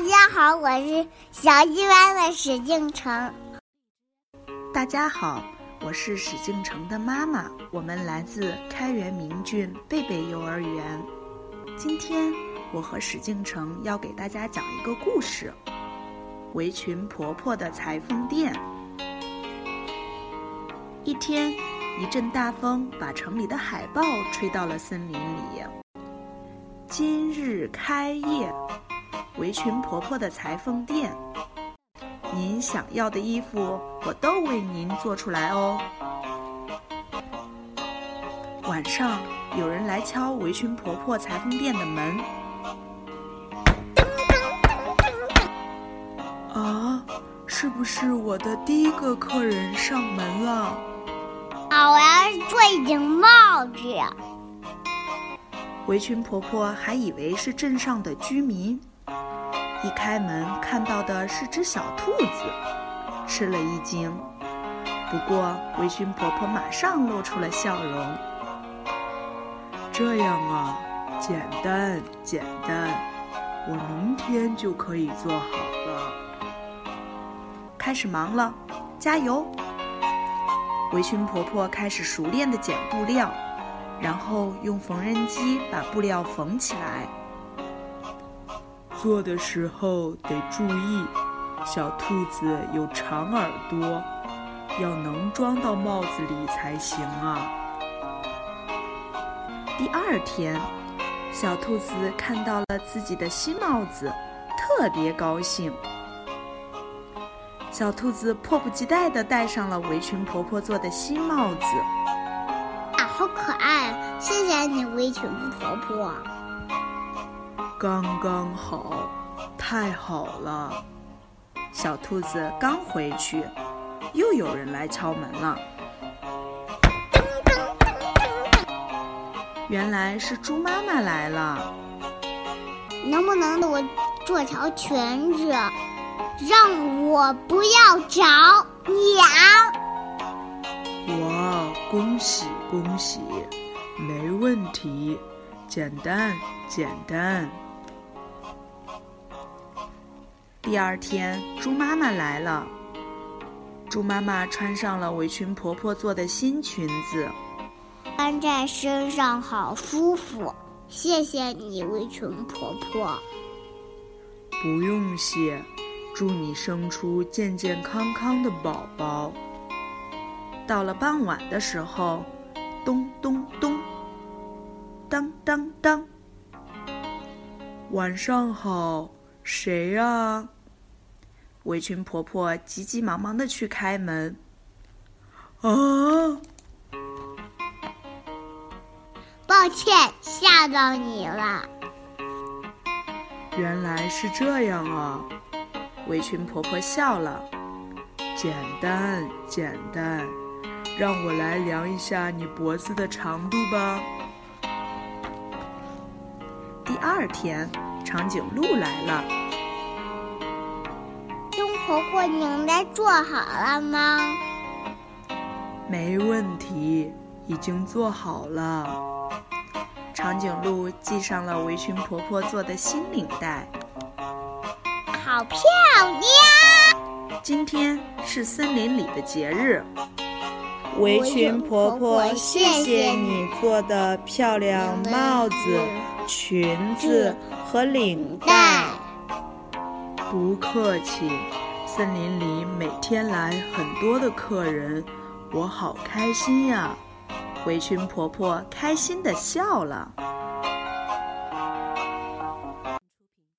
大家好，我是小鸡湾的史敬成。大家好，我是史敬成的妈妈，我们来自开元明郡贝贝幼儿园。今天我和史敬成要给大家讲一个故事：围裙婆婆的裁缝店。一天，一阵大风把城里的海报吹到了森林里。今日开业，围裙婆婆的裁缝店。您想要的衣服，我都为您做出来哦。晚上，有人来敲围裙婆婆裁缝店的门。啊，是不是我的第一个客人上门了？啊，我要做一顶帽子。围裙婆婆还以为是镇上的居民，一开门看到的是只小兔子，吃了一惊。不过围裙婆婆马上露出了笑容。这样啊，简单简单，我明天就可以做好了。开始忙了，加油！围裙婆婆开始熟练地剪布料。然后用缝纫机把布料缝起来。做的时候得注意，小兔子有长耳朵，要能装到帽子里才行啊。第二天，小兔子看到了自己的新帽子，特别高兴。小兔子迫不及待地戴上了围裙婆婆做的新帽子。啊好可爱！谢谢你，围裙婆婆。刚刚好，太好了！小兔子刚回去，又有人来敲门了。原来是猪妈妈来了。能不能给我做条裙子，让我不要着凉？哇，恭喜恭喜！没问题，简单简单。第二天，猪妈妈来了。猪妈妈穿上了围裙婆婆做的新裙子，穿在身上好舒服。谢谢你，围裙婆婆。不用谢，祝你生出健健康康的宝宝。到了傍晚的时候，咚咚咚，当当当。晚上好，谁呀？围裙婆婆急急忙忙的去开门。啊！抱歉，吓到你了。原来是这样啊！围裙婆婆笑了。简单，简单。让我来量一下你脖子的长度吧。第二天，长颈鹿来了。钟婆婆，您来做好了吗？没问题，已经做好了。长颈鹿系上了围裙婆婆做的新领带，好漂亮！今天是森林里的节日。围裙婆婆，谢谢你做的漂亮帽子、裙子和领带。不客气，森林里每天来很多的客人，我好开心呀！围裙婆婆开心地笑了。